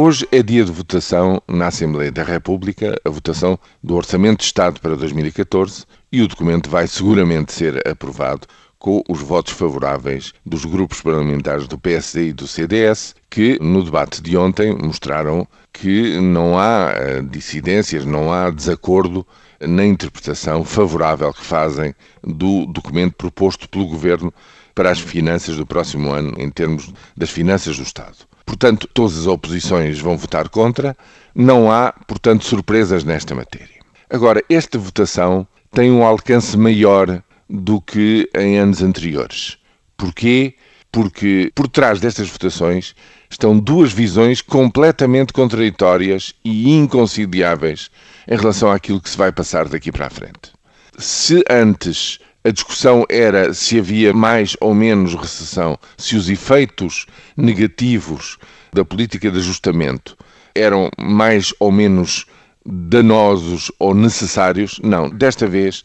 Hoje é dia de votação na Assembleia da República, a votação do Orçamento de Estado para 2014 e o documento vai seguramente ser aprovado com os votos favoráveis dos grupos parlamentares do PSD e do CDS, que no debate de ontem mostraram que não há eh, dissidências, não há desacordo na interpretação favorável que fazem do documento proposto pelo Governo para as finanças do próximo ano, em termos das finanças do Estado. Portanto, todas as oposições vão votar contra. Não há, portanto, surpresas nesta matéria. Agora, esta votação tem um alcance maior do que em anos anteriores. Porquê? Porque por trás destas votações estão duas visões completamente contraditórias e inconciliáveis em relação àquilo que se vai passar daqui para a frente. Se antes a discussão era se havia mais ou menos recessão, se os efeitos negativos da política de ajustamento eram mais ou menos danosos ou necessários. Não, desta vez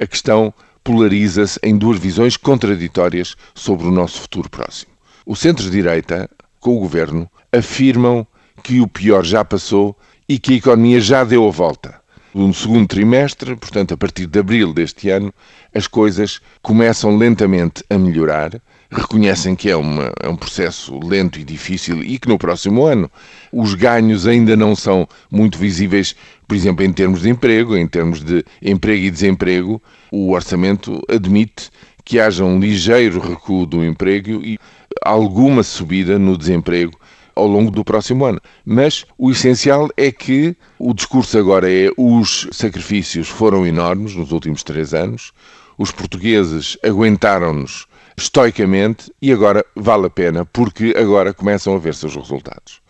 a questão polariza-se em duas visões contraditórias sobre o nosso futuro próximo. O centro-direita, com o governo, afirmam que o pior já passou e que a economia já deu a volta no segundo trimestre, portanto, a partir de abril deste ano, as coisas começam lentamente a melhorar. Reconhecem que é, uma, é um processo lento e difícil e que no próximo ano os ganhos ainda não são muito visíveis, por exemplo, em termos de emprego, em termos de emprego e desemprego. O orçamento admite que haja um ligeiro recuo do emprego e alguma subida no desemprego ao longo do próximo ano. Mas o essencial é que o discurso agora é os sacrifícios foram enormes nos últimos três anos, os portugueses aguentaram-nos estoicamente e agora vale a pena porque agora começam a ver-se os resultados.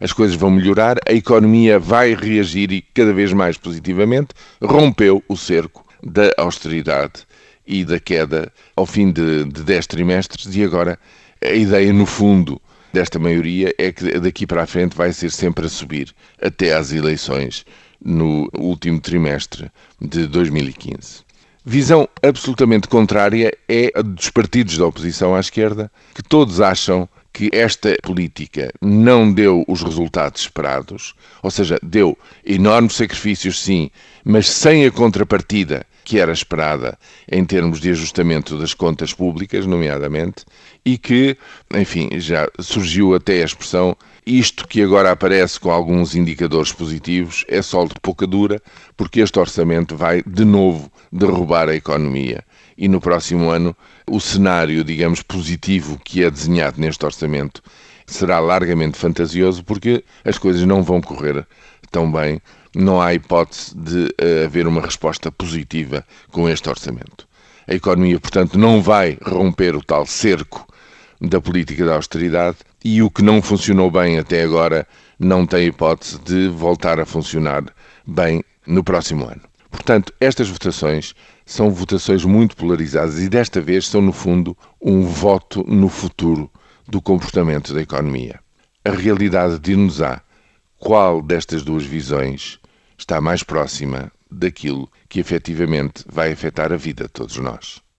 As coisas vão melhorar, a economia vai reagir e cada vez mais positivamente, rompeu o cerco da austeridade e da queda ao fim de, de trimestres e agora a ideia, no fundo, desta maioria é que daqui para a frente vai ser sempre a subir até às eleições no último trimestre de 2015. Visão absolutamente contrária é a dos partidos da oposição à esquerda, que todos acham que esta política não deu os resultados esperados, ou seja, deu enormes sacrifícios, sim, mas sem a contrapartida que era esperada em termos de ajustamento das contas públicas, nomeadamente, e que, enfim, já surgiu até a expressão isto que agora aparece com alguns indicadores positivos é sol de pouca dura, porque este orçamento vai de novo derrubar a economia. E no próximo ano, o cenário, digamos, positivo que é desenhado neste orçamento será largamente fantasioso, porque as coisas não vão correr tão bem não há hipótese de uh, haver uma resposta positiva com este orçamento. A economia, portanto, não vai romper o tal cerco da política da austeridade e o que não funcionou bem até agora não tem hipótese de voltar a funcionar bem no próximo ano. Portanto, estas votações são votações muito polarizadas e desta vez são, no fundo, um voto no futuro do comportamento da economia. A realidade dir-nos-á qual destas duas visões está mais próxima daquilo que efetivamente vai afetar a vida de todos nós.